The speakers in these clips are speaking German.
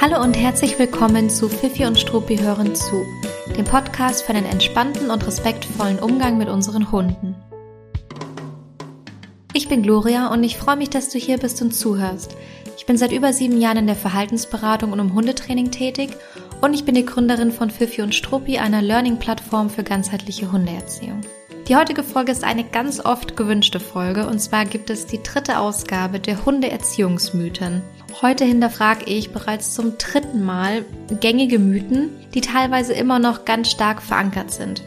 Hallo und herzlich willkommen zu Fifi und Struppi hören zu, dem Podcast für einen entspannten und respektvollen Umgang mit unseren Hunden. Ich bin Gloria und ich freue mich, dass du hier bist und zuhörst. Ich bin seit über sieben Jahren in der Verhaltensberatung und im Hundetraining tätig und ich bin die Gründerin von Fifi und Struppi, einer Learning-Plattform für ganzheitliche Hundeerziehung. Die heutige Folge ist eine ganz oft gewünschte Folge und zwar gibt es die dritte Ausgabe der Hundeerziehungsmythen. Heute hinterfrage ich bereits zum dritten Mal gängige Mythen, die teilweise immer noch ganz stark verankert sind.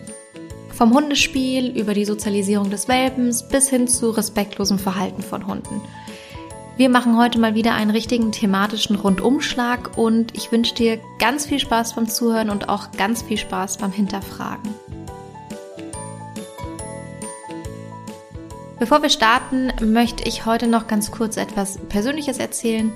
Vom Hundespiel über die Sozialisierung des Welpens bis hin zu respektlosem Verhalten von Hunden. Wir machen heute mal wieder einen richtigen thematischen Rundumschlag und ich wünsche dir ganz viel Spaß beim Zuhören und auch ganz viel Spaß beim Hinterfragen. Bevor wir starten, möchte ich heute noch ganz kurz etwas Persönliches erzählen,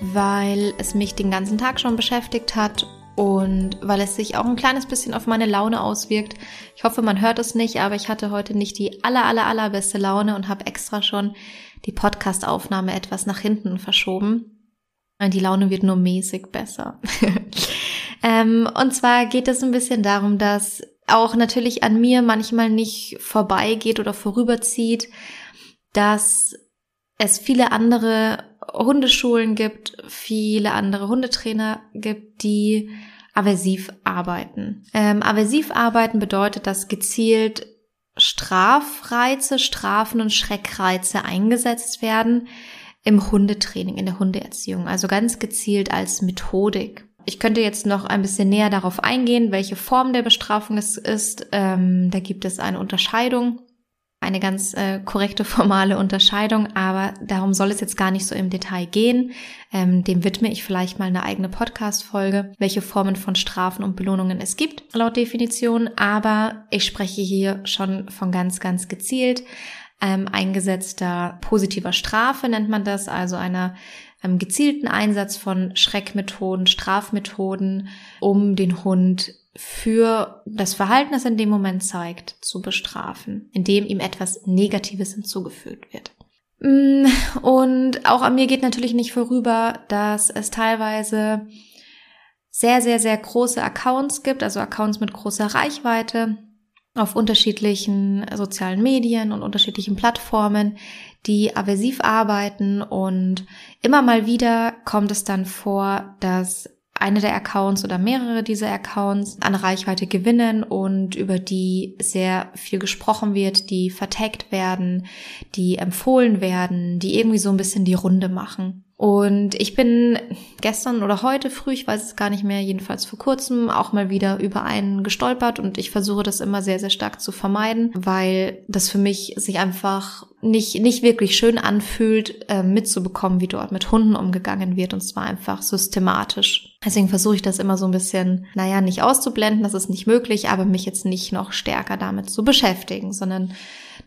weil es mich den ganzen Tag schon beschäftigt hat und weil es sich auch ein kleines bisschen auf meine Laune auswirkt. Ich hoffe, man hört es nicht, aber ich hatte heute nicht die aller, aller, allerbeste Laune und habe extra schon die Podcast-Aufnahme etwas nach hinten verschoben. Die Laune wird nur mäßig besser. ähm, und zwar geht es ein bisschen darum, dass auch natürlich an mir manchmal nicht vorbeigeht oder vorüberzieht, dass es viele andere Hundeschulen gibt, viele andere Hundetrainer gibt, die aversiv arbeiten. Ähm, aversiv arbeiten bedeutet, dass gezielt Strafreize, Strafen und Schreckreize eingesetzt werden im Hundetraining, in der Hundeerziehung, also ganz gezielt als Methodik. Ich könnte jetzt noch ein bisschen näher darauf eingehen, welche Form der Bestrafung es ist. Ähm, da gibt es eine Unterscheidung, eine ganz äh, korrekte formale Unterscheidung, aber darum soll es jetzt gar nicht so im Detail gehen. Ähm, dem widme ich vielleicht mal eine eigene Podcast-Folge, welche Formen von Strafen und Belohnungen es gibt, laut Definition. Aber ich spreche hier schon von ganz, ganz gezielt ähm, eingesetzter positiver Strafe nennt man das, also einer ähm, gezielten Einsatz von Schreckmethoden, Strafmethoden, um den Hund für das Verhalten, das er in dem Moment zeigt, zu bestrafen, indem ihm etwas Negatives hinzugefügt wird. Mm, und auch an mir geht natürlich nicht vorüber, dass es teilweise sehr, sehr, sehr große Accounts gibt, also Accounts mit großer Reichweite auf unterschiedlichen sozialen Medien und unterschiedlichen Plattformen, die aversiv arbeiten und immer mal wieder kommt es dann vor, dass eine der Accounts oder mehrere dieser Accounts an Reichweite gewinnen und über die sehr viel gesprochen wird, die vertagt werden, die empfohlen werden, die irgendwie so ein bisschen die Runde machen. Und ich bin gestern oder heute früh, ich weiß es gar nicht mehr, jedenfalls vor kurzem, auch mal wieder über einen gestolpert und ich versuche das immer sehr, sehr stark zu vermeiden, weil das für mich sich einfach nicht, nicht wirklich schön anfühlt, äh, mitzubekommen, wie dort mit Hunden umgegangen wird und zwar einfach systematisch. Deswegen versuche ich das immer so ein bisschen, naja, nicht auszublenden, das ist nicht möglich, aber mich jetzt nicht noch stärker damit zu beschäftigen, sondern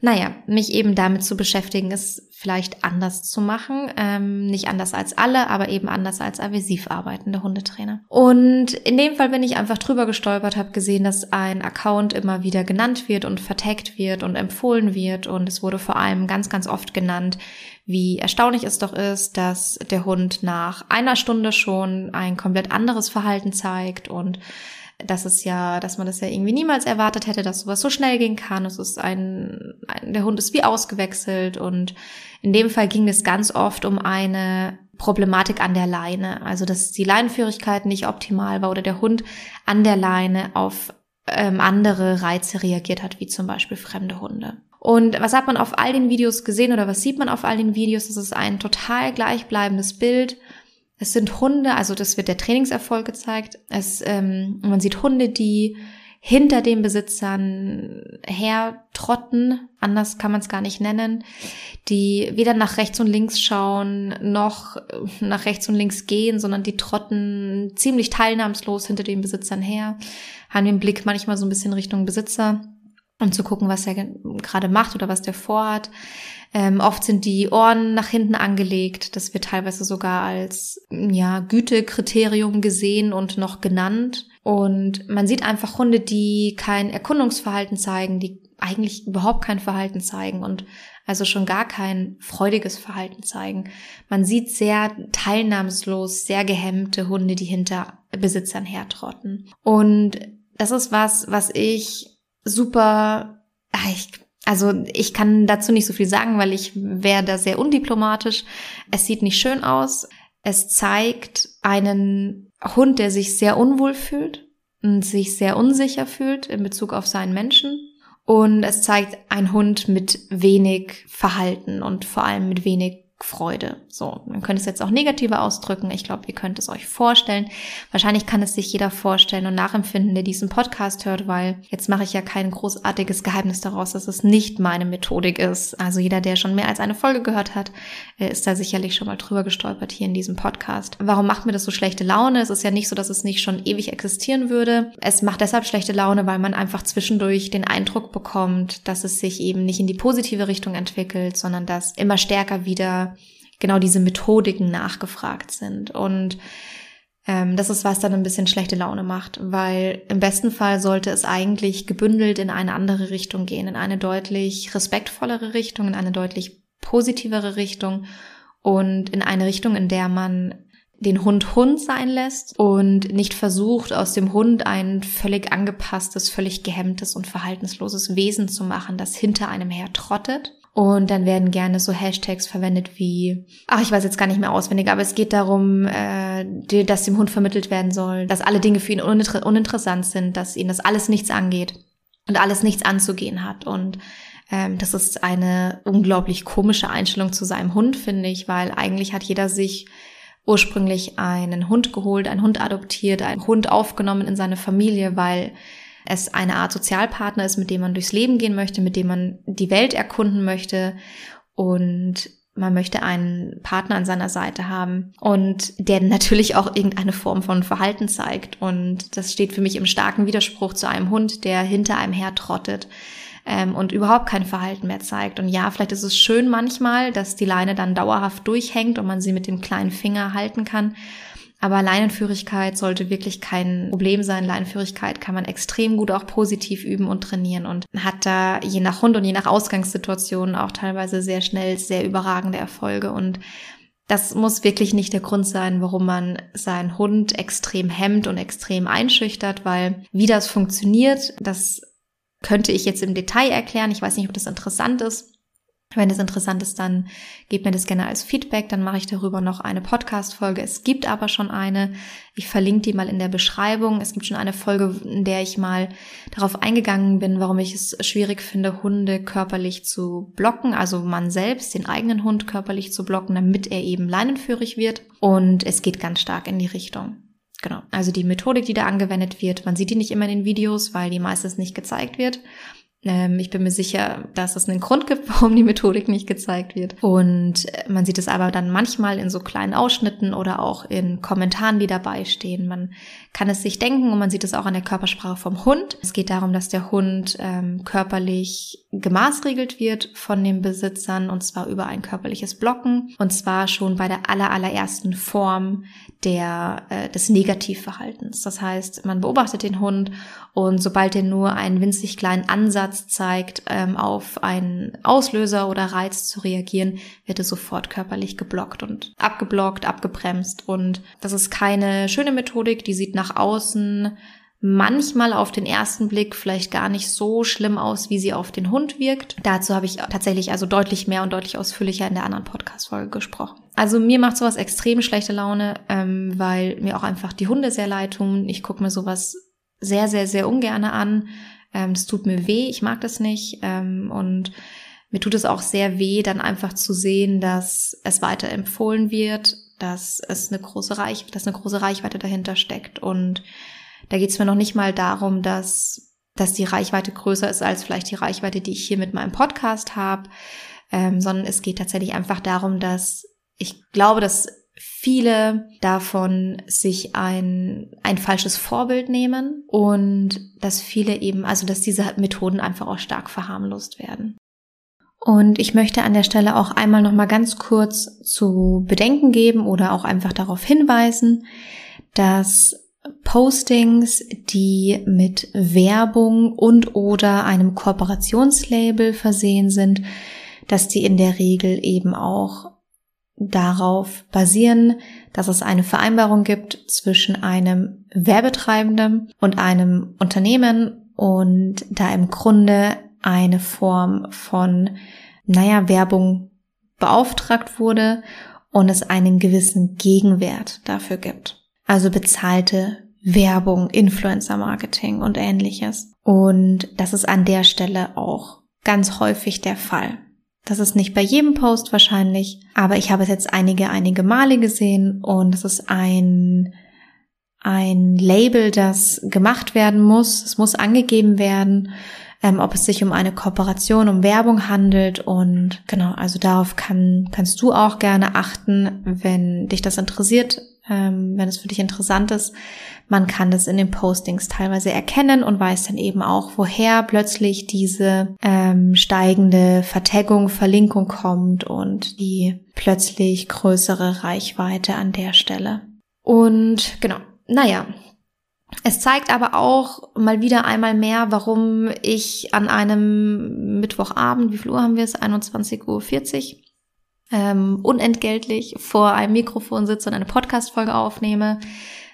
naja, mich eben damit zu beschäftigen, es vielleicht anders zu machen. Ähm, nicht anders als alle, aber eben anders als aversiv arbeitende Hundetrainer. Und in dem Fall bin ich einfach drüber gestolpert, habe gesehen, dass ein Account immer wieder genannt wird und vertagt wird und empfohlen wird. Und es wurde vor allem ganz, ganz oft genannt, wie erstaunlich es doch ist, dass der Hund nach einer Stunde schon ein komplett anderes Verhalten zeigt und dass es ja, dass man das ja irgendwie niemals erwartet hätte, dass sowas so schnell gehen kann. Es ist ein, ein der Hund ist wie ausgewechselt und in dem Fall ging es ganz oft um eine Problematik an der Leine, also dass die Leinenführigkeit nicht optimal war oder der Hund an der Leine auf ähm, andere Reize reagiert hat, wie zum Beispiel fremde Hunde. Und was hat man auf all den Videos gesehen oder was sieht man auf all den Videos? Das ist ein total gleichbleibendes Bild es sind Hunde, also das wird der Trainingserfolg gezeigt. Es, ähm, man sieht Hunde, die hinter den Besitzern hertrotten, anders kann man es gar nicht nennen, die weder nach rechts und links schauen, noch nach rechts und links gehen, sondern die trotten ziemlich teilnahmslos hinter den Besitzern her, haben den Blick manchmal so ein bisschen Richtung Besitzer, um zu gucken, was er gerade macht oder was der vorhat. Ähm, oft sind die Ohren nach hinten angelegt. Das wird teilweise sogar als ja, Gütekriterium gesehen und noch genannt. Und man sieht einfach Hunde, die kein Erkundungsverhalten zeigen, die eigentlich überhaupt kein Verhalten zeigen und also schon gar kein freudiges Verhalten zeigen. Man sieht sehr teilnahmslos, sehr gehemmte Hunde, die hinter Besitzern hertrotten. Und das ist was, was ich super, ich, also ich kann dazu nicht so viel sagen, weil ich wäre da sehr undiplomatisch. Es sieht nicht schön aus. Es zeigt einen Hund, der sich sehr unwohl fühlt und sich sehr unsicher fühlt in Bezug auf seinen Menschen. Und es zeigt einen Hund mit wenig Verhalten und vor allem mit wenig Freude. So, man könnte es jetzt auch negativer ausdrücken. Ich glaube, ihr könnt es euch vorstellen. Wahrscheinlich kann es sich jeder vorstellen und nachempfinden, der diesen Podcast hört, weil jetzt mache ich ja kein großartiges Geheimnis daraus, dass es nicht meine Methodik ist. Also jeder, der schon mehr als eine Folge gehört hat, äh, ist da sicherlich schon mal drüber gestolpert hier in diesem Podcast. Warum macht mir das so schlechte Laune? Es ist ja nicht so, dass es nicht schon ewig existieren würde. Es macht deshalb schlechte Laune, weil man einfach zwischendurch den Eindruck bekommt, dass es sich eben nicht in die positive Richtung entwickelt, sondern dass immer stärker wieder genau diese Methodiken nachgefragt sind. Und ähm, das ist, was dann ein bisschen schlechte Laune macht, weil im besten Fall sollte es eigentlich gebündelt in eine andere Richtung gehen, in eine deutlich respektvollere Richtung, in eine deutlich positivere Richtung und in eine Richtung, in der man den Hund Hund sein lässt und nicht versucht, aus dem Hund ein völlig angepasstes, völlig gehemmtes und verhaltensloses Wesen zu machen, das hinter einem her trottet, und dann werden gerne so Hashtags verwendet wie, ach, ich weiß jetzt gar nicht mehr auswendig, aber es geht darum, äh, dass dem Hund vermittelt werden soll, dass alle Dinge für ihn uninter uninteressant sind, dass ihn das alles nichts angeht und alles nichts anzugehen hat. Und ähm, das ist eine unglaublich komische Einstellung zu seinem Hund, finde ich, weil eigentlich hat jeder sich ursprünglich einen Hund geholt, einen Hund adoptiert, einen Hund aufgenommen in seine Familie, weil es eine Art Sozialpartner ist, mit dem man durchs Leben gehen möchte, mit dem man die Welt erkunden möchte und man möchte einen Partner an seiner Seite haben und der natürlich auch irgendeine Form von Verhalten zeigt. Und das steht für mich im starken Widerspruch zu einem Hund, der hinter einem her trottet ähm, und überhaupt kein Verhalten mehr zeigt. Und ja, vielleicht ist es schön manchmal, dass die Leine dann dauerhaft durchhängt und man sie mit dem kleinen Finger halten kann. Aber Leinenführigkeit sollte wirklich kein Problem sein. Leinenführigkeit kann man extrem gut auch positiv üben und trainieren und hat da je nach Hund und je nach Ausgangssituation auch teilweise sehr schnell sehr überragende Erfolge und das muss wirklich nicht der Grund sein, warum man seinen Hund extrem hemmt und extrem einschüchtert, weil wie das funktioniert, das könnte ich jetzt im Detail erklären. Ich weiß nicht, ob das interessant ist. Wenn es interessant ist, dann gebt mir das gerne als Feedback, dann mache ich darüber noch eine Podcast-Folge. Es gibt aber schon eine. Ich verlinke die mal in der Beschreibung. Es gibt schon eine Folge, in der ich mal darauf eingegangen bin, warum ich es schwierig finde, Hunde körperlich zu blocken, also man selbst, den eigenen Hund körperlich zu blocken, damit er eben leinenführig wird. Und es geht ganz stark in die Richtung. Genau. Also die Methodik, die da angewendet wird, man sieht die nicht immer in den Videos, weil die meistens nicht gezeigt wird. Ähm, ich bin mir sicher, dass es einen Grund gibt, warum die Methodik nicht gezeigt wird. Und man sieht es aber dann manchmal in so kleinen Ausschnitten oder auch in Kommentaren, die dabei stehen. Man kann es sich denken und man sieht es auch an der Körpersprache vom Hund. Es geht darum, dass der Hund ähm, körperlich gemaßregelt wird von den Besitzern und zwar über ein körperliches Blocken und zwar schon bei der aller, allerersten Form der, äh, des Negativverhaltens. Das heißt, man beobachtet den Hund und sobald er nur einen winzig kleinen Ansatz zeigt, ähm, auf einen Auslöser oder Reiz zu reagieren, wird er sofort körperlich geblockt und abgeblockt, abgebremst. Und das ist keine schöne Methodik, die sieht nach außen manchmal auf den ersten Blick vielleicht gar nicht so schlimm aus, wie sie auf den Hund wirkt. Dazu habe ich tatsächlich also deutlich mehr und deutlich ausführlicher in der anderen Podcast-Folge gesprochen. Also mir macht sowas extrem schlechte Laune, ähm, weil mir auch einfach die Hunde sehr leid tun. Ich gucke mir sowas sehr, sehr, sehr ungerne an. Ähm, das tut mir weh, ich mag das nicht. Ähm, und mir tut es auch sehr weh, dann einfach zu sehen, dass es weiter empfohlen wird, dass es eine große Reich, dass eine große Reichweite dahinter steckt und da geht es mir noch nicht mal darum, dass, dass die Reichweite größer ist als vielleicht die Reichweite, die ich hier mit meinem Podcast habe, ähm, sondern es geht tatsächlich einfach darum, dass ich glaube, dass viele davon sich ein, ein falsches Vorbild nehmen und dass viele eben, also dass diese Methoden einfach auch stark verharmlost werden. Und ich möchte an der Stelle auch einmal noch mal ganz kurz zu bedenken geben oder auch einfach darauf hinweisen, dass Postings, die mit Werbung und oder einem Kooperationslabel versehen sind, dass die in der Regel eben auch darauf basieren, dass es eine Vereinbarung gibt zwischen einem Werbetreibenden und einem Unternehmen und da im Grunde eine Form von, naja, Werbung beauftragt wurde und es einen gewissen Gegenwert dafür gibt. Also bezahlte Werbung, Influencer Marketing und ähnliches. Und das ist an der Stelle auch ganz häufig der Fall. Das ist nicht bei jedem Post wahrscheinlich, aber ich habe es jetzt einige, einige Male gesehen und es ist ein, ein Label, das gemacht werden muss. Es muss angegeben werden, ähm, ob es sich um eine Kooperation, um Werbung handelt und genau, also darauf kann, kannst du auch gerne achten, wenn dich das interessiert, ähm, wenn es für dich interessant ist. Man kann das in den Postings teilweise erkennen und weiß dann eben auch, woher plötzlich diese ähm, steigende Vertaggung, Verlinkung kommt und die plötzlich größere Reichweite an der Stelle. Und genau, naja, es zeigt aber auch mal wieder einmal mehr, warum ich an einem Mittwochabend, wie viel Uhr haben wir es? 21.40 Uhr, ähm, unentgeltlich vor einem Mikrofon sitze und eine Podcast-Folge aufnehme.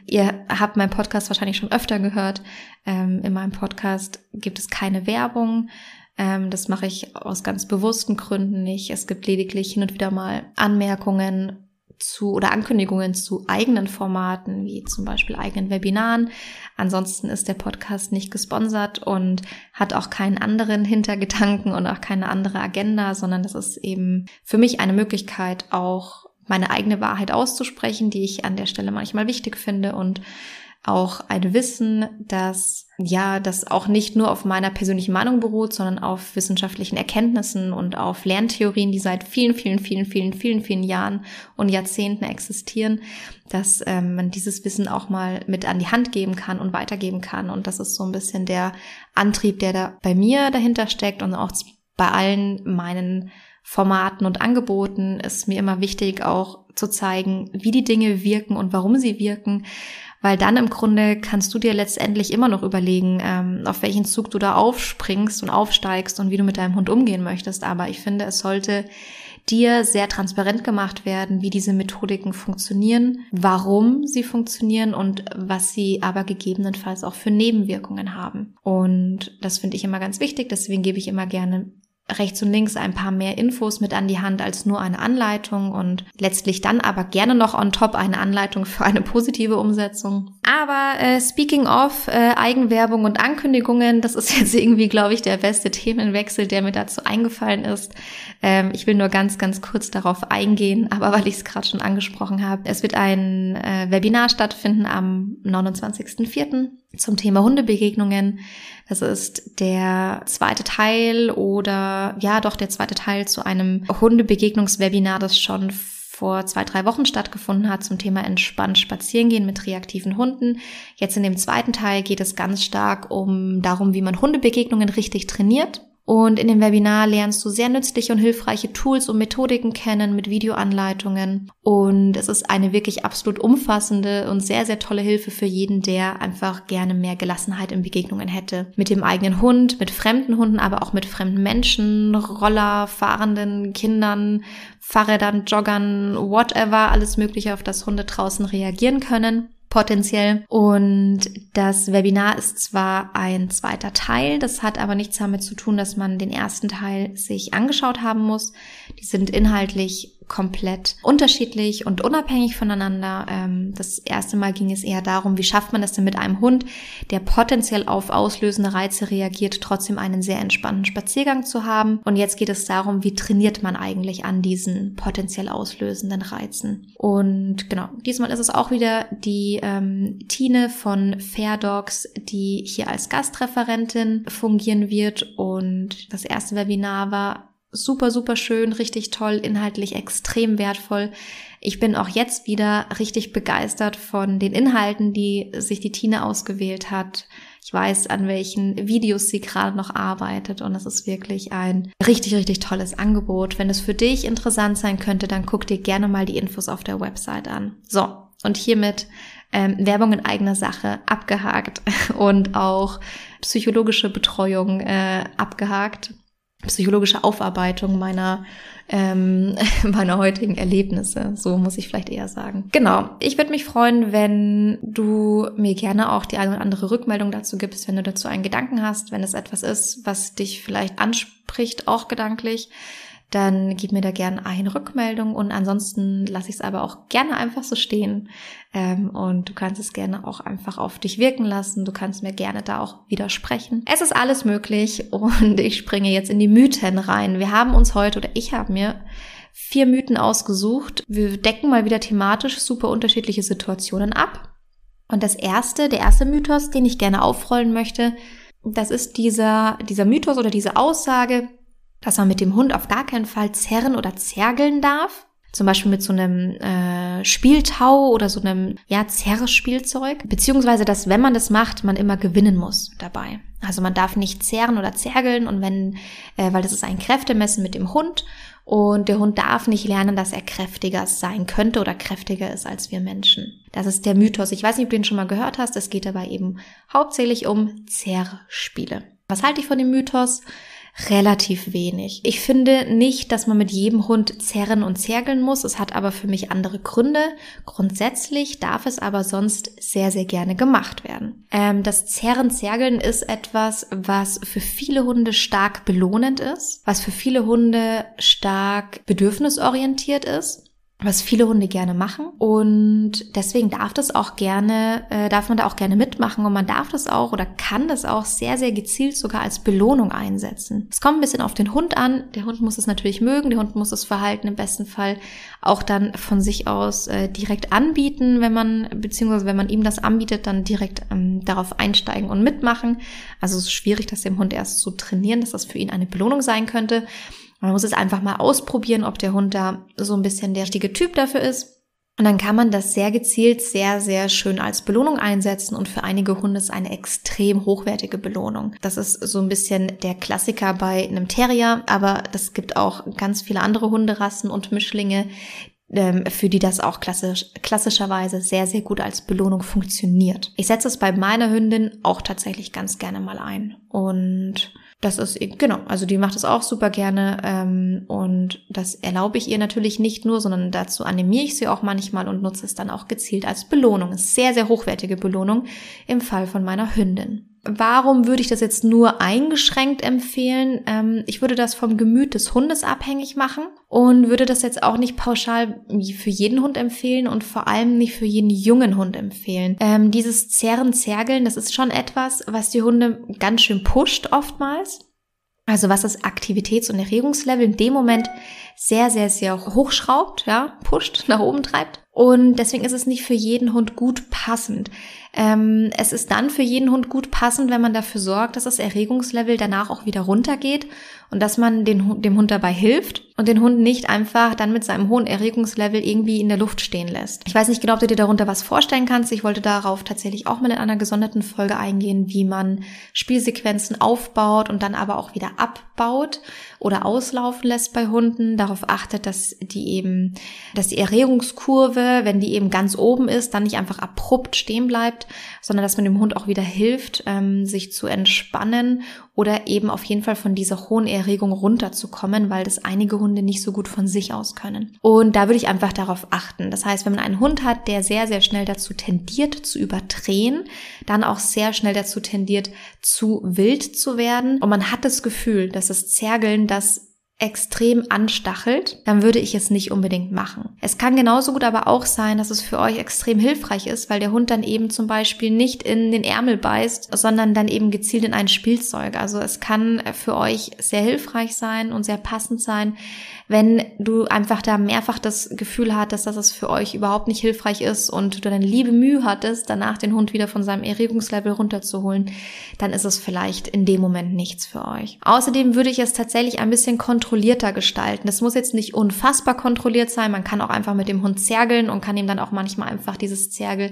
Ihr habt meinen Podcast wahrscheinlich schon öfter gehört. Ähm, in meinem Podcast gibt es keine Werbung. Ähm, das mache ich aus ganz bewussten Gründen nicht. Es gibt lediglich hin und wieder mal Anmerkungen zu oder Ankündigungen zu eigenen Formaten, wie zum Beispiel eigenen Webinaren. Ansonsten ist der Podcast nicht gesponsert und hat auch keinen anderen Hintergedanken und auch keine andere Agenda, sondern das ist eben für mich eine Möglichkeit, auch meine eigene Wahrheit auszusprechen, die ich an der Stelle manchmal wichtig finde und auch ein Wissen, dass ja, das auch nicht nur auf meiner persönlichen Meinung beruht, sondern auf wissenschaftlichen Erkenntnissen und auf Lerntheorien, die seit vielen, vielen, vielen, vielen, vielen, vielen Jahren und Jahrzehnten existieren, dass ähm, man dieses Wissen auch mal mit an die Hand geben kann und weitergeben kann. Und das ist so ein bisschen der Antrieb, der da bei mir dahinter steckt und auch bei allen meinen Formaten und Angeboten ist mir immer wichtig, auch zu zeigen, wie die Dinge wirken und warum sie wirken, weil dann im Grunde kannst du dir letztendlich immer noch überlegen, ähm, auf welchen Zug du da aufspringst und aufsteigst und wie du mit deinem Hund umgehen möchtest. Aber ich finde, es sollte dir sehr transparent gemacht werden, wie diese Methodiken funktionieren, warum sie funktionieren und was sie aber gegebenenfalls auch für Nebenwirkungen haben. Und das finde ich immer ganz wichtig, deswegen gebe ich immer gerne rechts und links ein paar mehr Infos mit an die Hand als nur eine Anleitung und letztlich dann aber gerne noch on top eine Anleitung für eine positive Umsetzung. Aber äh, speaking of äh, Eigenwerbung und Ankündigungen, das ist jetzt irgendwie, glaube ich, der beste Themenwechsel, der mir dazu eingefallen ist. Ähm, ich will nur ganz, ganz kurz darauf eingehen, aber weil ich es gerade schon angesprochen habe. Es wird ein äh, Webinar stattfinden am 29.04. zum Thema Hundebegegnungen. Das ist der zweite Teil oder ja doch der zweite Teil zu einem Hundebegegnungswebinar, das schon vor zwei, drei Wochen stattgefunden hat zum Thema entspannt spazieren gehen mit reaktiven Hunden. Jetzt in dem zweiten Teil geht es ganz stark um darum, wie man Hundebegegnungen richtig trainiert. Und in dem Webinar lernst du sehr nützliche und hilfreiche Tools und Methodiken kennen mit Videoanleitungen. Und es ist eine wirklich absolut umfassende und sehr, sehr tolle Hilfe für jeden, der einfach gerne mehr Gelassenheit in Begegnungen hätte. Mit dem eigenen Hund, mit fremden Hunden, aber auch mit fremden Menschen, Roller, fahrenden Kindern, Fahrrädern, Joggern, whatever, alles Mögliche, auf das Hunde draußen reagieren können potenziell. Und das Webinar ist zwar ein zweiter Teil, das hat aber nichts damit zu tun, dass man den ersten Teil sich angeschaut haben muss. Die sind inhaltlich komplett unterschiedlich und unabhängig voneinander. Ähm, das erste Mal ging es eher darum, wie schafft man es denn mit einem Hund, der potenziell auf auslösende Reize reagiert, trotzdem einen sehr entspannten Spaziergang zu haben. Und jetzt geht es darum, wie trainiert man eigentlich an diesen potenziell auslösenden Reizen. Und genau, diesmal ist es auch wieder die ähm, Tine von Fair Dogs, die hier als Gastreferentin fungieren wird. Und das erste Webinar war super, super schön, richtig toll, inhaltlich extrem wertvoll. Ich bin auch jetzt wieder richtig begeistert von den Inhalten, die sich die Tine ausgewählt hat. Ich weiß, an welchen Videos sie gerade noch arbeitet und es ist wirklich ein richtig, richtig tolles Angebot. Wenn es für dich interessant sein könnte, dann guck dir gerne mal die Infos auf der Website an. So, und hiermit Ähm, Werbung in eigener Sache abgehakt und auch psychologische Betreuung äh, abgehakt, psychologische Aufarbeitung meiner ähm, meiner heutigen Erlebnisse. So muss ich vielleicht eher sagen. Genau. Ich würde mich freuen, wenn du mir gerne auch die eine oder andere Rückmeldung dazu gibst, wenn du dazu einen Gedanken hast, wenn es etwas ist, was dich vielleicht anspricht, auch gedanklich dann gib mir da gerne eine Rückmeldung und ansonsten lasse ich es aber auch gerne einfach so stehen. Ähm, und du kannst es gerne auch einfach auf dich wirken lassen. Du kannst mir gerne da auch widersprechen. Es ist alles möglich und ich springe jetzt in die Mythen rein. Wir haben uns heute oder ich habe mir vier Mythen ausgesucht. Wir decken mal wieder thematisch super unterschiedliche Situationen ab. Und das erste, der erste Mythos, den ich gerne aufrollen möchte, das ist dieser, dieser Mythos oder diese Aussage, dass man mit dem Hund auf gar keinen Fall zerren oder zergeln darf. Zum Beispiel mit so einem äh, Spieltau oder so einem ja, Zerrspielzeug. Beziehungsweise, dass wenn man das macht, man immer gewinnen muss dabei. Also man darf nicht zerren oder zergeln und wenn, äh, weil das ist ein Kräftemessen mit dem Hund und der Hund darf nicht lernen, dass er kräftiger sein könnte oder kräftiger ist als wir Menschen. Das ist der Mythos. Ich weiß nicht, ob du den schon mal gehört hast. Es geht dabei eben hauptsächlich um Zerrspiele. Was halte ich von dem Mythos? Relativ wenig. Ich finde nicht, dass man mit jedem Hund zerren und zergeln muss. Es hat aber für mich andere Gründe. Grundsätzlich darf es aber sonst sehr, sehr gerne gemacht werden. Ähm, das Zerren, Zergeln ist etwas, was für viele Hunde stark belohnend ist, was für viele Hunde stark bedürfnisorientiert ist was viele Hunde gerne machen und deswegen darf das auch gerne, äh, darf man da auch gerne mitmachen und man darf das auch oder kann das auch sehr, sehr gezielt sogar als Belohnung einsetzen. Es kommt ein bisschen auf den Hund an. Der Hund muss es natürlich mögen, der Hund muss das Verhalten im besten Fall auch dann von sich aus äh, direkt anbieten, wenn man, beziehungsweise wenn man ihm das anbietet, dann direkt ähm, darauf einsteigen und mitmachen. Also es ist schwierig, das dem Hund erst zu trainieren, dass das für ihn eine Belohnung sein könnte. Man muss es einfach mal ausprobieren, ob der Hund da so ein bisschen der richtige Typ dafür ist. Und dann kann man das sehr gezielt, sehr, sehr schön als Belohnung einsetzen und für einige Hunde ist eine extrem hochwertige Belohnung. Das ist so ein bisschen der Klassiker bei einem Terrier, aber das gibt auch ganz viele andere Hunderassen und Mischlinge, ähm, für die das auch klassisch, klassischerweise sehr, sehr gut als Belohnung funktioniert. Ich setze es bei meiner Hündin auch tatsächlich ganz gerne mal ein. Und das ist, genau, also die macht es auch super gerne ähm, und das erlaube ich ihr natürlich nicht nur, sondern dazu animiere ich sie auch manchmal und nutze es dann auch gezielt als Belohnung. Sehr, sehr hochwertige Belohnung im Fall von meiner Hündin. Warum würde ich das jetzt nur eingeschränkt empfehlen? Ähm, ich würde das vom Gemüt des Hundes abhängig machen und würde das jetzt auch nicht pauschal für jeden Hund empfehlen und vor allem nicht für jeden jungen Hund empfehlen. Ähm, dieses Zerren, Zergeln, das ist schon etwas, was die Hunde ganz schön pusht oftmals. Also was das Aktivitäts- und Erregungslevel in dem Moment sehr, sehr, sehr hochschraubt, ja, pusht, nach oben treibt. Und deswegen ist es nicht für jeden Hund gut passend. Ähm, es ist dann für jeden Hund gut passend, wenn man dafür sorgt, dass das Erregungslevel danach auch wieder runtergeht und dass man den, dem Hund dabei hilft und den Hund nicht einfach dann mit seinem hohen Erregungslevel irgendwie in der Luft stehen lässt. Ich weiß nicht genau, ob du dir darunter was vorstellen kannst. Ich wollte darauf tatsächlich auch mal in einer gesonderten Folge eingehen, wie man Spielsequenzen aufbaut und dann aber auch wieder abbaut oder auslaufen lässt bei Hunden. Darauf achtet, dass die eben, dass die Erregungskurve, wenn die eben ganz oben ist, dann nicht einfach abrupt stehen bleibt, sondern dass man dem Hund auch wieder hilft, ähm, sich zu entspannen oder eben auf jeden Fall von dieser hohen Erregung runterzukommen, weil das einige Hunde nicht so gut von sich aus können. Und da würde ich einfach darauf achten. Das heißt, wenn man einen Hund hat, der sehr, sehr schnell dazu tendiert zu überdrehen, dann auch sehr schnell dazu tendiert zu wild zu werden und man hat das Gefühl, dass das Zergeln das extrem anstachelt, dann würde ich es nicht unbedingt machen. Es kann genauso gut aber auch sein, dass es für euch extrem hilfreich ist, weil der Hund dann eben zum Beispiel nicht in den Ärmel beißt, sondern dann eben gezielt in ein Spielzeug. Also es kann für euch sehr hilfreich sein und sehr passend sein, wenn du einfach da mehrfach das Gefühl hattest, dass es für euch überhaupt nicht hilfreich ist und du dann liebe Mühe hattest, danach den Hund wieder von seinem Erregungslevel runterzuholen, dann ist es vielleicht in dem Moment nichts für euch. Außerdem würde ich es tatsächlich ein bisschen kontrollierter gestalten. Es muss jetzt nicht unfassbar kontrolliert sein. Man kann auch einfach mit dem Hund zergeln und kann ihm dann auch manchmal einfach dieses Zergel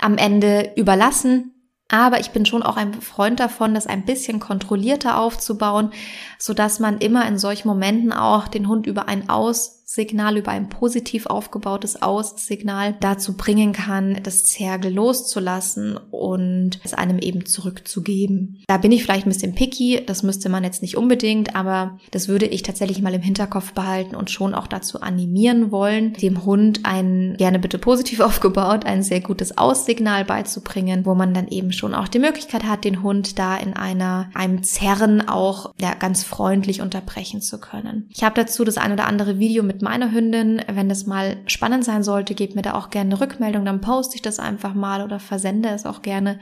am Ende überlassen. Aber ich bin schon auch ein Freund davon, das ein bisschen kontrollierter aufzubauen, so dass man immer in solchen Momenten auch den Hund über ein Aus Aus-Signal, über ein positiv aufgebautes Aus-Signal dazu bringen kann, das Zergel loszulassen und es einem eben zurückzugeben. Da bin ich vielleicht ein bisschen picky, das müsste man jetzt nicht unbedingt, aber das würde ich tatsächlich mal im Hinterkopf behalten und schon auch dazu animieren wollen, dem Hund ein, gerne bitte positiv aufgebaut, ein sehr gutes Aus-Signal beizubringen, wo man dann eben schon auch die Möglichkeit hat, den Hund da in einer, einem Zerren auch ja, ganz freundlich unterbrechen zu können. Ich habe dazu das ein oder andere Video mit meiner Hündin. Wenn das mal spannend sein sollte, gebt mir da auch gerne eine Rückmeldung, dann poste ich das einfach mal oder versende es auch gerne.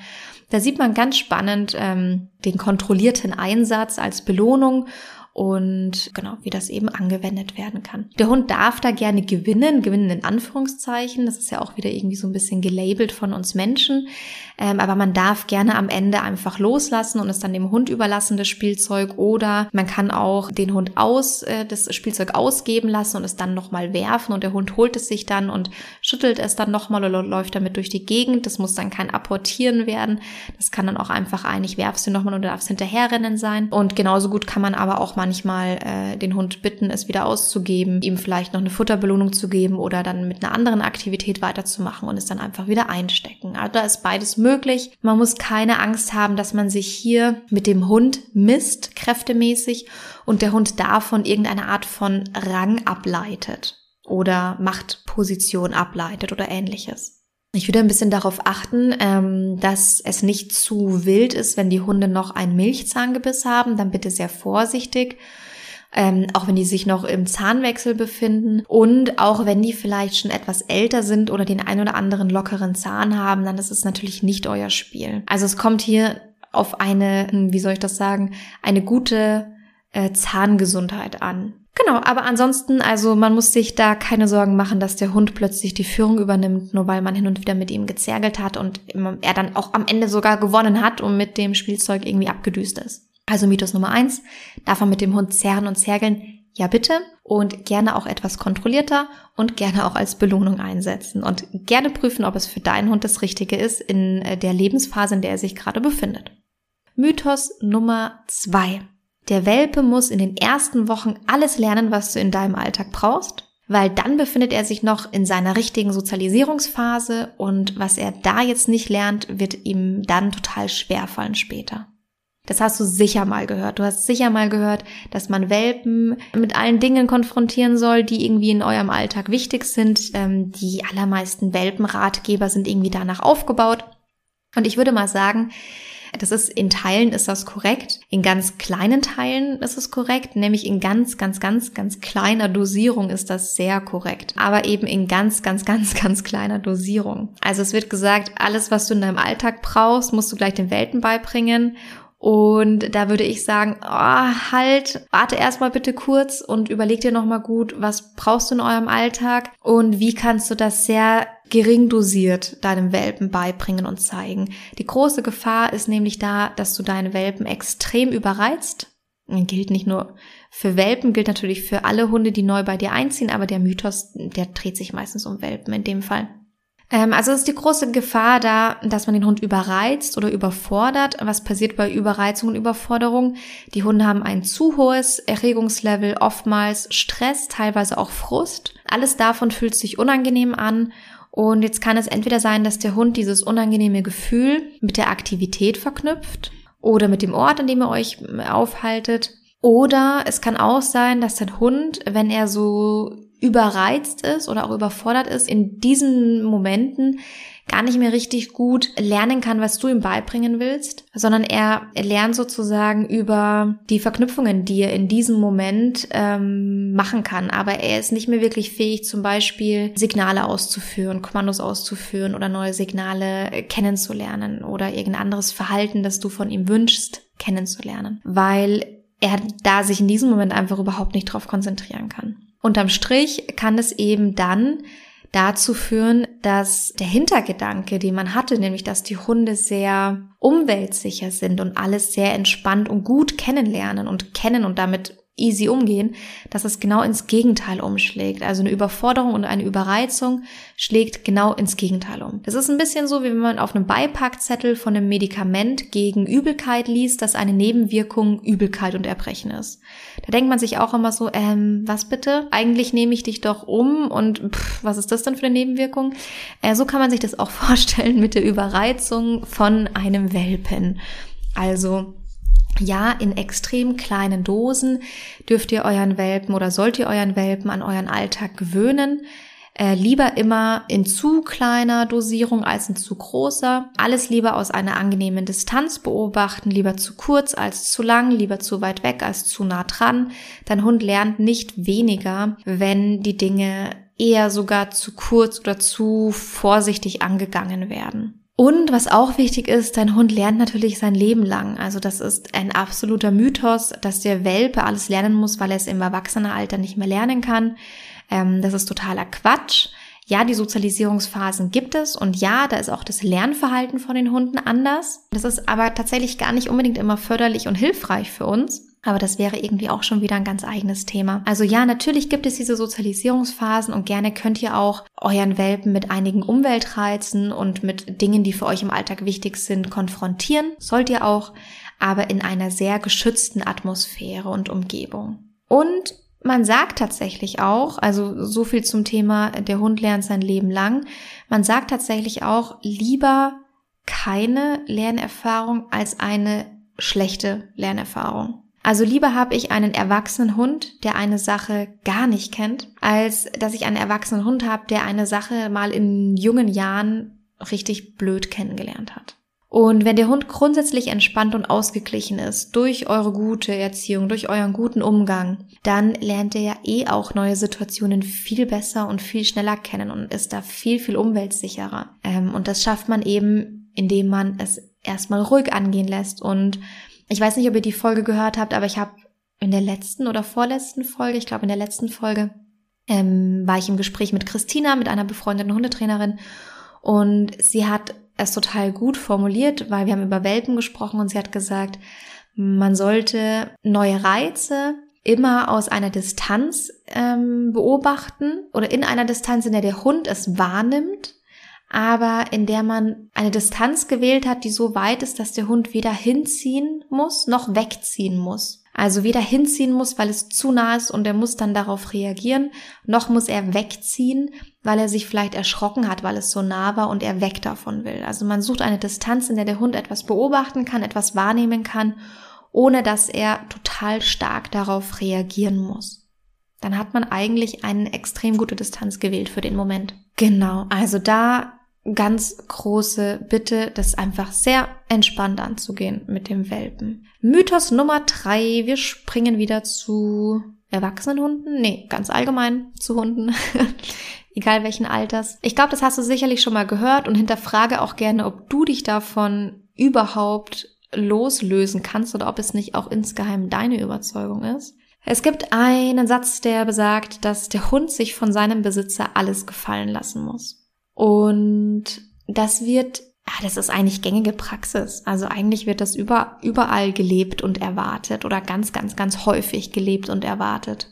Da sieht man ganz spannend ähm, den kontrollierten Einsatz als Belohnung und genau, wie das eben angewendet werden kann. Der Hund darf da gerne gewinnen, gewinnen in Anführungszeichen. Das ist ja auch wieder irgendwie so ein bisschen gelabelt von uns Menschen. Ähm, aber man darf gerne am Ende einfach loslassen und es dann dem Hund überlassen, das Spielzeug. Oder man kann auch den Hund aus, äh, das Spielzeug ausgeben lassen und es dann nochmal werfen und der Hund holt es sich dann und schüttelt es dann nochmal oder läuft damit durch die Gegend. Das muss dann kein Apportieren werden. Das kann dann auch einfach ein, ich werf's dir nochmal und du darfst hinterherrennen sein. Und genauso gut kann man aber auch manchmal äh, den Hund bitten, es wieder auszugeben, ihm vielleicht noch eine Futterbelohnung zu geben oder dann mit einer anderen Aktivität weiterzumachen und es dann einfach wieder einstecken. Also da ist beides möglich. Man muss keine Angst haben, dass man sich hier mit dem Hund misst, kräftemäßig, und der Hund davon irgendeine Art von Rang ableitet oder Machtposition ableitet oder ähnliches. Ich würde ein bisschen darauf achten, ähm, dass es nicht zu wild ist, wenn die Hunde noch einen Milchzahngebiss haben, dann bitte sehr vorsichtig ähm, auch wenn die sich noch im Zahnwechsel befinden und auch wenn die vielleicht schon etwas älter sind oder den ein oder anderen lockeren Zahn haben, dann ist es natürlich nicht euer Spiel. Also es kommt hier auf eine, hm, wie soll ich das sagen, eine gute äh, Zahngesundheit an. Genau, aber ansonsten, also man muss sich da keine Sorgen machen, dass der Hund plötzlich die Führung übernimmt, nur weil man hin und wieder mit ihm gezergelt hat und er dann auch am Ende sogar gewonnen hat und mit dem Spielzeug irgendwie abgedüst ist. Also Mythos Nummer eins, darf man mit dem Hund zerren und zergeln? Ja, bitte. Und gerne auch etwas kontrollierter und gerne auch als Belohnung einsetzen. Und gerne prüfen, ob es für deinen Hund das Richtige ist in äh, der Lebensphase, in der er sich gerade befindet. Mythos Nummer zwei. Der Welpe muss in den ersten Wochen alles lernen, was du in deinem Alltag brauchst, weil dann befindet er sich noch in seiner richtigen Sozialisierungsphase und was er da jetzt nicht lernt, wird ihm dann total schwer fallen später. Das hast du sicher mal gehört. Du hast sicher mal gehört, dass man Welpen mit allen Dingen konfrontieren soll, die irgendwie in eurem Alltag wichtig sind. Ähm, die allermeisten Welpenratgeber sind irgendwie danach aufgebaut. Und ich würde mal sagen, das ist in Teilen ist das korrekt, in ganz kleinen Teilen ist es korrekt, nämlich in ganz, ganz, ganz, ganz kleiner Dosierung ist das sehr korrekt, aber eben in ganz, ganz, ganz, ganz kleiner Dosierung. Also es wird gesagt, alles, was du in deinem Alltag brauchst, musst du gleich den Welpen beibringen und da würde ich sagen, oh, halt, warte erstmal bitte kurz und überleg dir nochmal gut, was brauchst du in eurem Alltag und wie kannst du das sehr gering dosiert deinem Welpen beibringen und zeigen. Die große Gefahr ist nämlich da, dass du deine Welpen extrem überreizt. Gilt nicht nur für Welpen, gilt natürlich für alle Hunde, die neu bei dir einziehen, aber der Mythos, der dreht sich meistens um Welpen in dem Fall. Ähm, also ist die große Gefahr da, dass man den Hund überreizt oder überfordert. Was passiert bei Überreizung und Überforderung? Die Hunde haben ein zu hohes Erregungslevel, oftmals Stress, teilweise auch Frust. Alles davon fühlt sich unangenehm an. Und jetzt kann es entweder sein, dass der Hund dieses unangenehme Gefühl mit der Aktivität verknüpft oder mit dem Ort, an dem ihr euch aufhaltet. Oder es kann auch sein, dass der Hund, wenn er so überreizt ist oder auch überfordert ist, in diesen Momenten gar nicht mehr richtig gut lernen kann, was du ihm beibringen willst, sondern er lernt sozusagen über die Verknüpfungen, die er in diesem Moment ähm, machen kann. Aber er ist nicht mehr wirklich fähig, zum Beispiel Signale auszuführen, Kommandos auszuführen oder neue Signale kennenzulernen oder irgendein anderes Verhalten, das du von ihm wünschst, kennenzulernen, weil er da sich in diesem Moment einfach überhaupt nicht drauf konzentrieren kann. Unterm Strich kann es eben dann dazu führen, dass der Hintergedanke, den man hatte, nämlich dass die Hunde sehr umweltsicher sind und alles sehr entspannt und gut kennenlernen und kennen und damit easy umgehen, dass es genau ins Gegenteil umschlägt. Also eine Überforderung und eine Überreizung schlägt genau ins Gegenteil um. Das ist ein bisschen so, wie wenn man auf einem Beipackzettel von einem Medikament gegen Übelkeit liest, dass eine Nebenwirkung Übelkeit und Erbrechen ist. Da denkt man sich auch immer so, ähm, was bitte? Eigentlich nehme ich dich doch um und pff, was ist das denn für eine Nebenwirkung? Äh, so kann man sich das auch vorstellen mit der Überreizung von einem Welpen. Also ja, in extrem kleinen Dosen dürft ihr euren Welpen oder sollt ihr euren Welpen an euren Alltag gewöhnen. Äh, lieber immer in zu kleiner Dosierung als in zu großer. Alles lieber aus einer angenehmen Distanz beobachten, lieber zu kurz als zu lang, lieber zu weit weg als zu nah dran. Dein Hund lernt nicht weniger, wenn die Dinge eher sogar zu kurz oder zu vorsichtig angegangen werden. Und was auch wichtig ist, dein Hund lernt natürlich sein Leben lang. Also das ist ein absoluter Mythos, dass der Welpe alles lernen muss, weil er es im Erwachsenenalter nicht mehr lernen kann. Ähm, das ist totaler Quatsch. Ja, die Sozialisierungsphasen gibt es und ja, da ist auch das Lernverhalten von den Hunden anders. Das ist aber tatsächlich gar nicht unbedingt immer förderlich und hilfreich für uns. Aber das wäre irgendwie auch schon wieder ein ganz eigenes Thema. Also ja, natürlich gibt es diese Sozialisierungsphasen und gerne könnt ihr auch euren Welpen mit einigen Umweltreizen und mit Dingen, die für euch im Alltag wichtig sind, konfrontieren. Sollt ihr auch, aber in einer sehr geschützten Atmosphäre und Umgebung. Und man sagt tatsächlich auch, also so viel zum Thema, der Hund lernt sein Leben lang. Man sagt tatsächlich auch, lieber keine Lernerfahrung als eine schlechte Lernerfahrung. Also lieber habe ich einen erwachsenen Hund, der eine Sache gar nicht kennt, als dass ich einen erwachsenen Hund habe, der eine Sache mal in jungen Jahren richtig blöd kennengelernt hat. Und wenn der Hund grundsätzlich entspannt und ausgeglichen ist, durch eure gute Erziehung, durch euren guten Umgang, dann lernt er ja eh auch neue Situationen viel besser und viel schneller kennen und ist da viel, viel umweltsicherer. Ähm, und das schafft man eben, indem man es erstmal ruhig angehen lässt und ich weiß nicht, ob ihr die Folge gehört habt, aber ich habe in der letzten oder vorletzten Folge, ich glaube in der letzten Folge, ähm, war ich im Gespräch mit Christina, mit einer befreundeten Hundetrainerin. Und sie hat es total gut formuliert, weil wir haben über Welpen gesprochen und sie hat gesagt, man sollte neue Reize immer aus einer Distanz ähm, beobachten oder in einer Distanz, in der der Hund es wahrnimmt aber in der man eine Distanz gewählt hat, die so weit ist, dass der Hund weder hinziehen muss noch wegziehen muss. Also weder hinziehen muss, weil es zu nah ist und er muss dann darauf reagieren, noch muss er wegziehen, weil er sich vielleicht erschrocken hat, weil es so nah war und er weg davon will. Also man sucht eine Distanz, in der der Hund etwas beobachten kann, etwas wahrnehmen kann, ohne dass er total stark darauf reagieren muss. Dann hat man eigentlich eine extrem gute Distanz gewählt für den Moment. Genau, also da ganz große Bitte, das einfach sehr entspannt anzugehen mit dem Welpen. Mythos Nummer drei, wir springen wieder zu erwachsenen Hunden. Nee, ganz allgemein zu Hunden. Egal welchen Alters. Ich glaube, das hast du sicherlich schon mal gehört und hinterfrage auch gerne, ob du dich davon überhaupt loslösen kannst oder ob es nicht auch insgeheim deine Überzeugung ist. Es gibt einen Satz, der besagt, dass der Hund sich von seinem Besitzer alles gefallen lassen muss. Und das wird, ah, das ist eigentlich gängige Praxis. Also eigentlich wird das über, überall gelebt und erwartet oder ganz, ganz, ganz häufig gelebt und erwartet.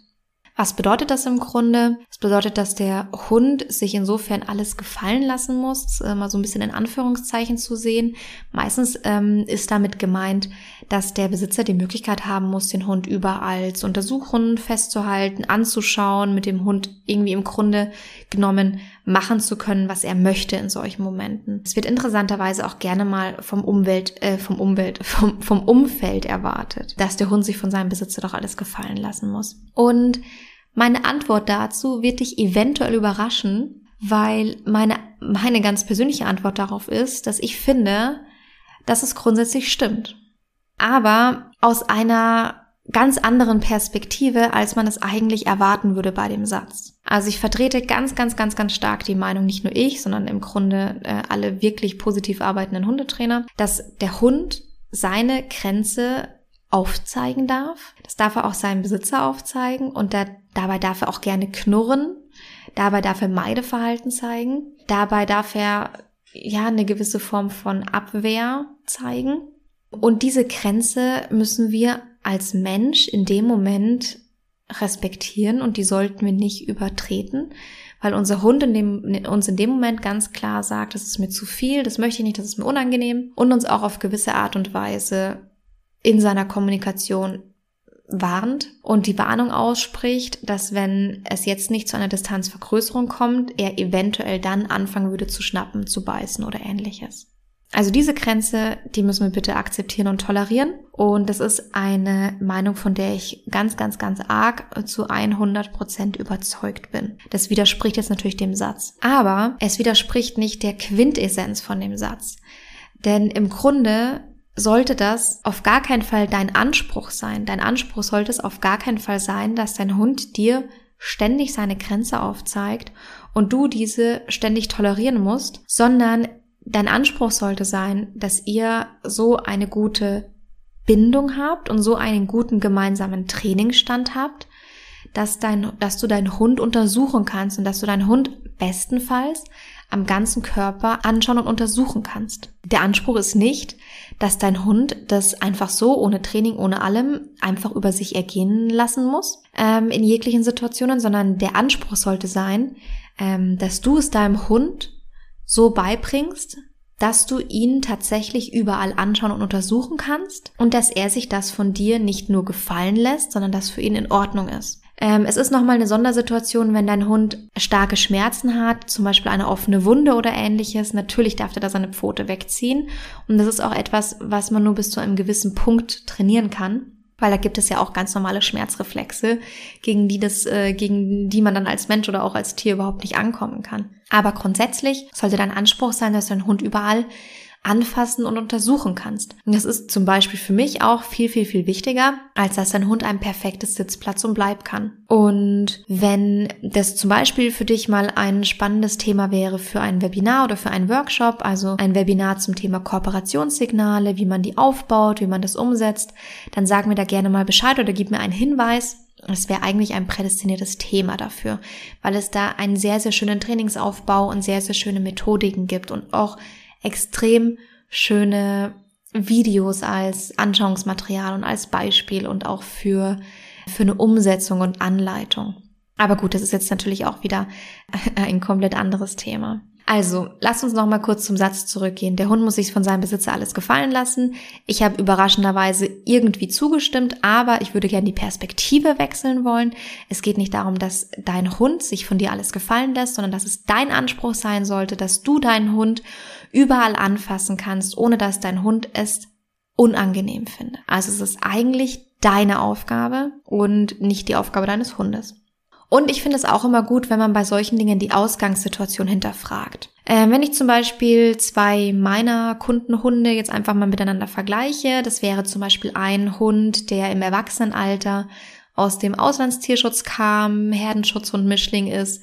Was bedeutet das im Grunde? Es bedeutet, dass der Hund sich insofern alles gefallen lassen muss, äh, mal so ein bisschen in Anführungszeichen zu sehen. Meistens ähm, ist damit gemeint, dass der Besitzer die Möglichkeit haben muss, den Hund überall zu untersuchen, festzuhalten, anzuschauen, mit dem Hund irgendwie im Grunde genommen machen zu können, was er möchte in solchen Momenten. Es wird interessanterweise auch gerne mal vom Umwelt, äh, vom Umwelt, vom, vom Umfeld erwartet, dass der Hund sich von seinem Besitzer doch alles gefallen lassen muss. Und meine Antwort dazu wird dich eventuell überraschen, weil meine, meine ganz persönliche Antwort darauf ist, dass ich finde, dass es grundsätzlich stimmt. Aber aus einer ganz anderen Perspektive, als man es eigentlich erwarten würde bei dem Satz. Also ich vertrete ganz, ganz, ganz, ganz stark die Meinung, nicht nur ich, sondern im Grunde äh, alle wirklich positiv arbeitenden Hundetrainer, dass der Hund seine Grenze aufzeigen darf. Das darf er auch seinem Besitzer aufzeigen und da, dabei darf er auch gerne knurren. Dabei darf er Meideverhalten zeigen. Dabei darf er ja eine gewisse Form von Abwehr zeigen. Und diese Grenze müssen wir als Mensch in dem Moment respektieren und die sollten wir nicht übertreten, weil unser Hund in dem, uns in dem Moment ganz klar sagt, das ist mir zu viel, das möchte ich nicht, das ist mir unangenehm und uns auch auf gewisse Art und Weise in seiner Kommunikation warnt und die Warnung ausspricht, dass wenn es jetzt nicht zu einer Distanzvergrößerung kommt, er eventuell dann anfangen würde zu schnappen, zu beißen oder ähnliches. Also diese Grenze, die müssen wir bitte akzeptieren und tolerieren. Und das ist eine Meinung, von der ich ganz, ganz, ganz arg zu 100 Prozent überzeugt bin. Das widerspricht jetzt natürlich dem Satz. Aber es widerspricht nicht der Quintessenz von dem Satz. Denn im Grunde sollte das auf gar keinen Fall dein Anspruch sein. Dein Anspruch sollte es auf gar keinen Fall sein, dass dein Hund dir ständig seine Grenze aufzeigt und du diese ständig tolerieren musst, sondern dein Anspruch sollte sein, dass ihr so eine gute Bindung habt und so einen guten gemeinsamen Trainingsstand habt, dass dein, dass du deinen Hund untersuchen kannst und dass du deinen Hund bestenfalls am ganzen Körper anschauen und untersuchen kannst. Der Anspruch ist nicht, dass dein Hund das einfach so, ohne Training, ohne allem, einfach über sich ergehen lassen muss, ähm, in jeglichen Situationen, sondern der Anspruch sollte sein, ähm, dass du es deinem Hund so beibringst, dass du ihn tatsächlich überall anschauen und untersuchen kannst und dass er sich das von dir nicht nur gefallen lässt, sondern dass für ihn in Ordnung ist. Ähm, es ist nochmal eine Sondersituation, wenn dein Hund starke Schmerzen hat, zum Beispiel eine offene Wunde oder ähnliches. Natürlich darf er da seine Pfote wegziehen. Und das ist auch etwas, was man nur bis zu einem gewissen Punkt trainieren kann weil da gibt es ja auch ganz normale Schmerzreflexe, gegen die das, äh, gegen die man dann als Mensch oder auch als Tier überhaupt nicht ankommen kann. Aber grundsätzlich sollte dein Anspruch sein, dass dein Hund überall anfassen und untersuchen kannst. Und das ist zum Beispiel für mich auch viel, viel, viel wichtiger, als dass dein Hund ein perfektes Sitzplatz und Bleib kann. Und wenn das zum Beispiel für dich mal ein spannendes Thema wäre für ein Webinar oder für einen Workshop, also ein Webinar zum Thema Kooperationssignale, wie man die aufbaut, wie man das umsetzt, dann sag mir da gerne mal Bescheid oder gib mir einen Hinweis. Es wäre eigentlich ein prädestiniertes Thema dafür, weil es da einen sehr, sehr schönen Trainingsaufbau und sehr, sehr schöne Methodiken gibt und auch extrem schöne Videos als Anschauungsmaterial und als Beispiel und auch für, für eine Umsetzung und Anleitung. Aber gut, das ist jetzt natürlich auch wieder ein komplett anderes Thema. Also, lass uns noch mal kurz zum Satz zurückgehen. Der Hund muss sich von seinem Besitzer alles gefallen lassen. Ich habe überraschenderweise irgendwie zugestimmt, aber ich würde gerne die Perspektive wechseln wollen. Es geht nicht darum, dass dein Hund sich von dir alles gefallen lässt, sondern dass es dein Anspruch sein sollte, dass du deinen Hund überall anfassen kannst, ohne dass dein Hund es unangenehm findet. Also es ist eigentlich deine Aufgabe und nicht die Aufgabe deines Hundes. Und ich finde es auch immer gut, wenn man bei solchen Dingen die Ausgangssituation hinterfragt. Ähm, wenn ich zum Beispiel zwei meiner Kundenhunde jetzt einfach mal miteinander vergleiche, das wäre zum Beispiel ein Hund, der im Erwachsenenalter aus dem Auslandstierschutz kam, Herdenschutz und Mischling ist,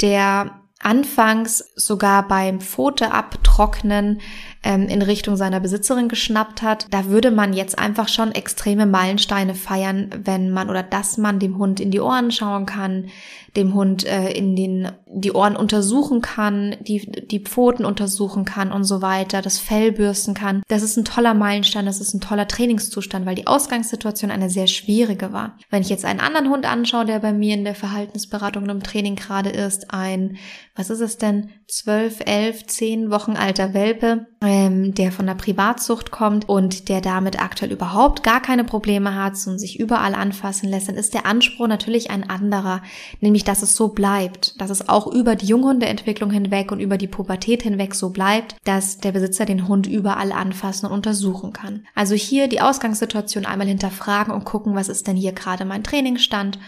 der anfangs sogar beim Pfote abtrocknen ähm, in Richtung seiner Besitzerin geschnappt hat, da würde man jetzt einfach schon extreme Meilensteine feiern, wenn man oder dass man dem Hund in die Ohren schauen kann, dem Hund äh, in den die Ohren untersuchen kann, die die Pfoten untersuchen kann und so weiter, das Fell bürsten kann. Das ist ein toller Meilenstein, das ist ein toller Trainingszustand, weil die Ausgangssituation eine sehr schwierige war. Wenn ich jetzt einen anderen Hund anschaue, der bei mir in der Verhaltensberatung und im Training gerade ist, ein was ist es denn, zwölf, elf, zehn Wochen alter Welpe, ähm, der von der Privatzucht kommt und der damit aktuell überhaupt gar keine Probleme hat und sich überall anfassen lässt, dann ist der Anspruch natürlich ein anderer, nämlich dass es so bleibt, dass es auch über die Junghundeentwicklung hinweg und über die Pubertät hinweg so bleibt, dass der Besitzer den Hund überall anfassen und untersuchen kann. Also hier die Ausgangssituation einmal hinterfragen und gucken, was ist denn hier gerade mein Trainingsstand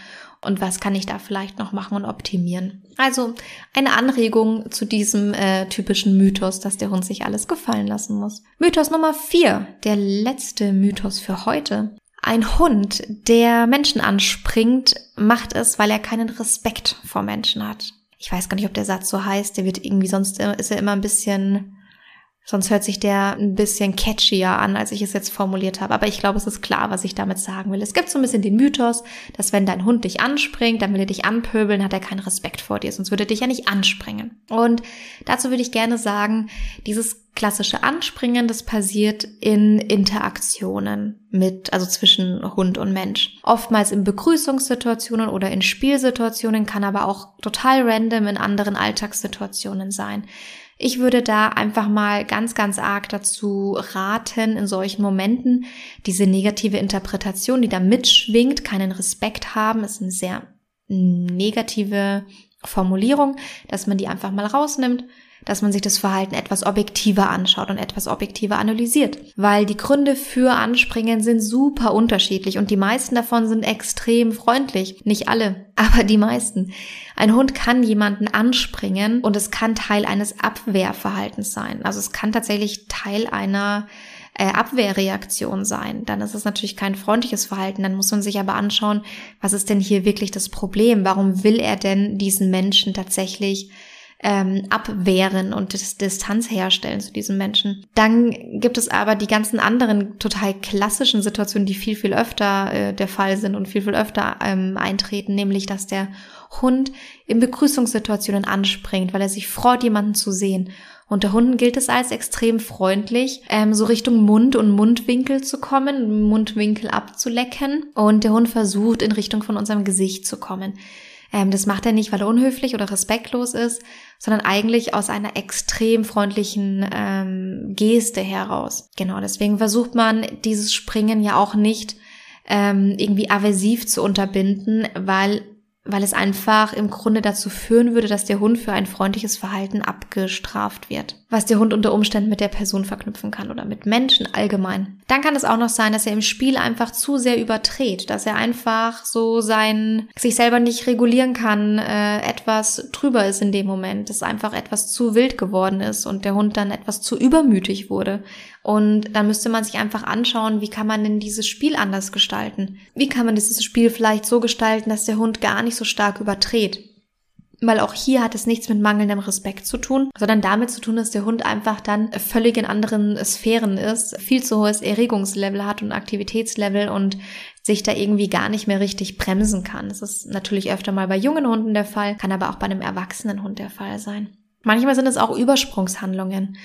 und was kann ich da vielleicht noch machen und optimieren. Also eine Anregung zu diesem äh, typischen Mythos, dass der Hund sich alles gefallen lassen muss. Mythos Nummer vier, der letzte Mythos für heute. Ein Hund, der Menschen anspringt, macht es, weil er keinen Respekt vor Menschen hat. Ich weiß gar nicht, ob der Satz so heißt, der wird irgendwie, sonst ist er immer ein bisschen Sonst hört sich der ein bisschen catchier an, als ich es jetzt formuliert habe. Aber ich glaube, es ist klar, was ich damit sagen will. Es gibt so ein bisschen den Mythos, dass wenn dein Hund dich anspringt, dann will er dich anpöbeln, hat er keinen Respekt vor dir, sonst würde er dich ja nicht anspringen. Und dazu würde ich gerne sagen, dieses klassische Anspringen, das passiert in Interaktionen mit, also zwischen Hund und Mensch. Oftmals in Begrüßungssituationen oder in Spielsituationen, kann aber auch total random in anderen Alltagssituationen sein. Ich würde da einfach mal ganz, ganz arg dazu raten, in solchen Momenten diese negative Interpretation, die da mitschwingt, keinen Respekt haben, ist eine sehr negative Formulierung, dass man die einfach mal rausnimmt, dass man sich das Verhalten etwas objektiver anschaut und etwas objektiver analysiert. Weil die Gründe für Anspringen sind super unterschiedlich und die meisten davon sind extrem freundlich. Nicht alle, aber die meisten. Ein Hund kann jemanden anspringen und es kann Teil eines Abwehrverhaltens sein. Also es kann tatsächlich Teil einer äh, Abwehrreaktion sein. Dann ist es natürlich kein freundliches Verhalten. Dann muss man sich aber anschauen, was ist denn hier wirklich das Problem? Warum will er denn diesen Menschen tatsächlich ähm, abwehren und Distanz herstellen zu diesem Menschen. Dann gibt es aber die ganzen anderen total klassischen Situationen, die viel, viel öfter äh, der Fall sind und viel, viel öfter ähm, eintreten, nämlich dass der Hund in Begrüßungssituationen anspringt, weil er sich freut, jemanden zu sehen. Unter Hunden gilt es als extrem freundlich, ähm, so Richtung Mund und Mundwinkel zu kommen, Mundwinkel abzulecken. Und der Hund versucht, in Richtung von unserem Gesicht zu kommen. Ähm, das macht er nicht, weil er unhöflich oder respektlos ist, sondern eigentlich aus einer extrem freundlichen ähm, Geste heraus. Genau, deswegen versucht man dieses Springen ja auch nicht ähm, irgendwie aversiv zu unterbinden, weil weil es einfach im Grunde dazu führen würde, dass der Hund für ein freundliches Verhalten abgestraft wird, was der Hund unter Umständen mit der Person verknüpfen kann oder mit Menschen allgemein. Dann kann es auch noch sein, dass er im Spiel einfach zu sehr überdreht, dass er einfach so sein sich selber nicht regulieren kann, äh, etwas drüber ist in dem Moment, dass einfach etwas zu wild geworden ist und der Hund dann etwas zu übermütig wurde und dann müsste man sich einfach anschauen, wie kann man denn dieses Spiel anders gestalten? Wie kann man dieses Spiel vielleicht so gestalten, dass der Hund gar nicht so stark überdreht? Weil auch hier hat es nichts mit mangelndem Respekt zu tun, sondern damit zu tun, dass der Hund einfach dann völlig in anderen Sphären ist, viel zu hohes Erregungslevel hat und Aktivitätslevel und sich da irgendwie gar nicht mehr richtig bremsen kann. Das ist natürlich öfter mal bei jungen Hunden der Fall, kann aber auch bei einem erwachsenen Hund der Fall sein. Manchmal sind es auch Übersprungshandlungen.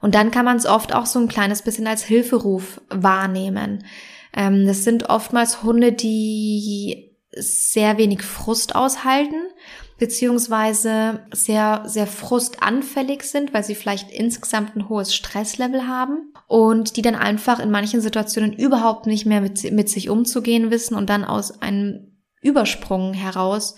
Und dann kann man es oft auch so ein kleines bisschen als Hilferuf wahrnehmen. Ähm, das sind oftmals Hunde, die sehr wenig Frust aushalten, beziehungsweise sehr, sehr frustanfällig sind, weil sie vielleicht insgesamt ein hohes Stresslevel haben und die dann einfach in manchen Situationen überhaupt nicht mehr mit, mit sich umzugehen wissen und dann aus einem Übersprung heraus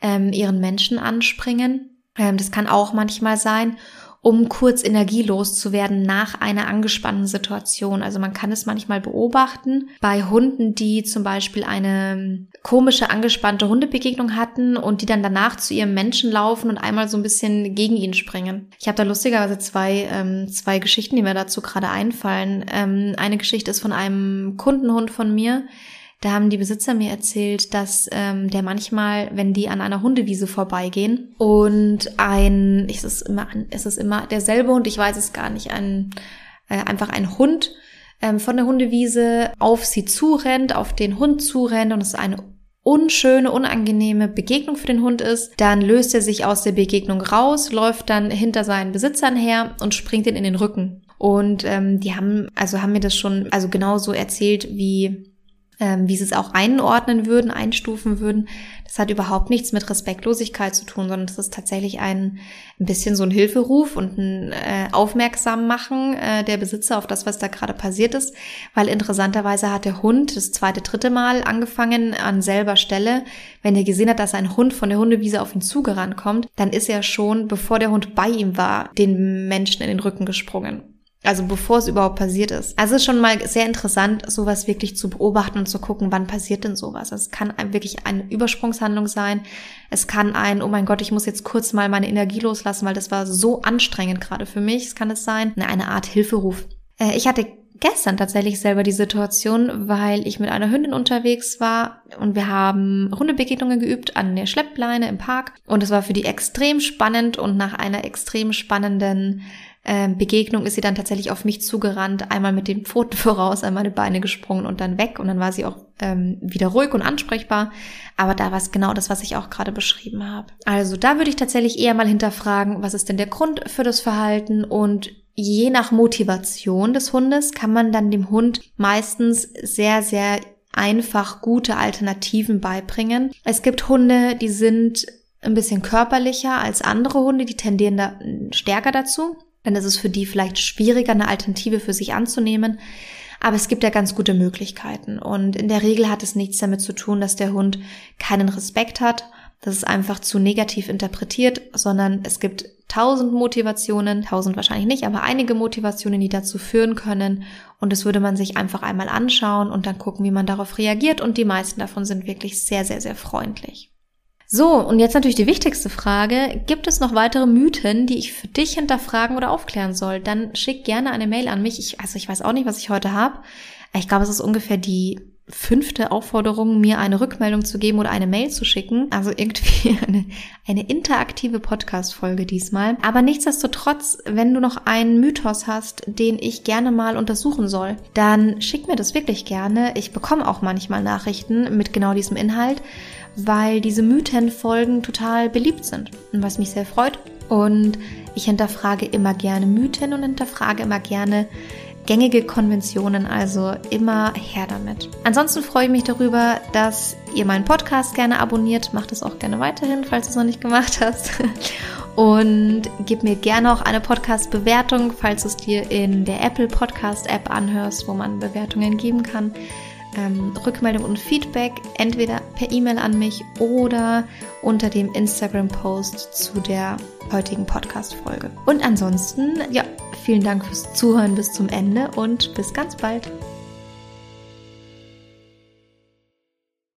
ähm, ihren Menschen anspringen. Ähm, das kann auch manchmal sein um kurz energielos zu werden nach einer angespannten Situation. Also man kann es manchmal beobachten bei Hunden, die zum Beispiel eine komische, angespannte Hundebegegnung hatten und die dann danach zu ihrem Menschen laufen und einmal so ein bisschen gegen ihn springen. Ich habe da lustigerweise zwei, ähm, zwei Geschichten, die mir dazu gerade einfallen. Ähm, eine Geschichte ist von einem Kundenhund von mir, da haben die Besitzer mir erzählt, dass ähm, der manchmal, wenn die an einer Hundewiese vorbeigehen und ein, ist es immer, ist es immer derselbe Hund, ich weiß es gar nicht, ein äh, einfach ein Hund ähm, von der Hundewiese auf sie zurennt, auf den Hund zurennt und es eine unschöne, unangenehme Begegnung für den Hund ist, dann löst er sich aus der Begegnung raus, läuft dann hinter seinen Besitzern her und springt ihn in den Rücken. Und ähm, die haben, also haben mir das schon, also genauso erzählt, wie wie sie es auch einordnen würden, einstufen würden. Das hat überhaupt nichts mit Respektlosigkeit zu tun, sondern das ist tatsächlich ein, ein bisschen so ein Hilferuf und ein äh, Aufmerksam machen äh, der Besitzer auf das, was da gerade passiert ist. Weil interessanterweise hat der Hund das zweite, dritte Mal angefangen an selber Stelle. Wenn er gesehen hat, dass ein Hund von der Hundewiese auf ihn zugerannt kommt, dann ist er schon, bevor der Hund bei ihm war, den Menschen in den Rücken gesprungen. Also bevor es überhaupt passiert ist. Also es ist schon mal sehr interessant, sowas wirklich zu beobachten und zu gucken, wann passiert denn sowas. Es kann wirklich eine Übersprungshandlung sein. Es kann ein, oh mein Gott, ich muss jetzt kurz mal meine Energie loslassen, weil das war so anstrengend gerade für mich. Es kann es sein, eine Art Hilferuf. Äh, ich hatte gestern tatsächlich selber die Situation, weil ich mit einer Hündin unterwegs war und wir haben Hundebegegnungen geübt an der Schleppleine im Park und es war für die extrem spannend und nach einer extrem spannenden Begegnung ist sie dann tatsächlich auf mich zugerannt, einmal mit den Pfoten voraus, einmal meine Beine gesprungen und dann weg und dann war sie auch ähm, wieder ruhig und ansprechbar. Aber da war es genau das, was ich auch gerade beschrieben habe. Also da würde ich tatsächlich eher mal hinterfragen, was ist denn der Grund für das Verhalten und je nach Motivation des Hundes kann man dann dem Hund meistens sehr, sehr einfach gute Alternativen beibringen. Es gibt Hunde, die sind ein bisschen körperlicher als andere Hunde, die tendieren da stärker dazu. Dann ist es für die vielleicht schwieriger, eine Alternative für sich anzunehmen. Aber es gibt ja ganz gute Möglichkeiten. Und in der Regel hat es nichts damit zu tun, dass der Hund keinen Respekt hat das ist einfach zu negativ interpretiert, sondern es gibt tausend Motivationen, tausend wahrscheinlich nicht, aber einige Motivationen, die dazu führen können. Und das würde man sich einfach einmal anschauen und dann gucken, wie man darauf reagiert. Und die meisten davon sind wirklich sehr, sehr, sehr freundlich. So, und jetzt natürlich die wichtigste Frage. Gibt es noch weitere Mythen, die ich für dich hinterfragen oder aufklären soll? Dann schick gerne eine Mail an mich. Ich, also ich weiß auch nicht, was ich heute habe. Ich glaube, es ist ungefähr die fünfte Aufforderung, mir eine Rückmeldung zu geben oder eine Mail zu schicken. Also irgendwie eine, eine interaktive Podcast-Folge diesmal. Aber nichtsdestotrotz, wenn du noch einen Mythos hast, den ich gerne mal untersuchen soll, dann schick mir das wirklich gerne. Ich bekomme auch manchmal Nachrichten mit genau diesem Inhalt, weil diese Mythenfolgen total beliebt sind. Und was mich sehr freut. Und ich hinterfrage immer gerne Mythen und hinterfrage immer gerne gängige Konventionen, also immer her damit. Ansonsten freue ich mich darüber, dass ihr meinen Podcast gerne abonniert. Macht es auch gerne weiterhin, falls du es noch nicht gemacht hast. Und gib mir gerne auch eine Podcast-Bewertung, falls du es dir in der Apple Podcast App anhörst, wo man Bewertungen geben kann ähm, Rückmeldung und Feedback entweder per E-Mail an mich oder unter dem Instagram-Post zu der heutigen Podcast-Folge. Und ansonsten, ja, vielen Dank fürs Zuhören bis zum Ende und bis ganz bald.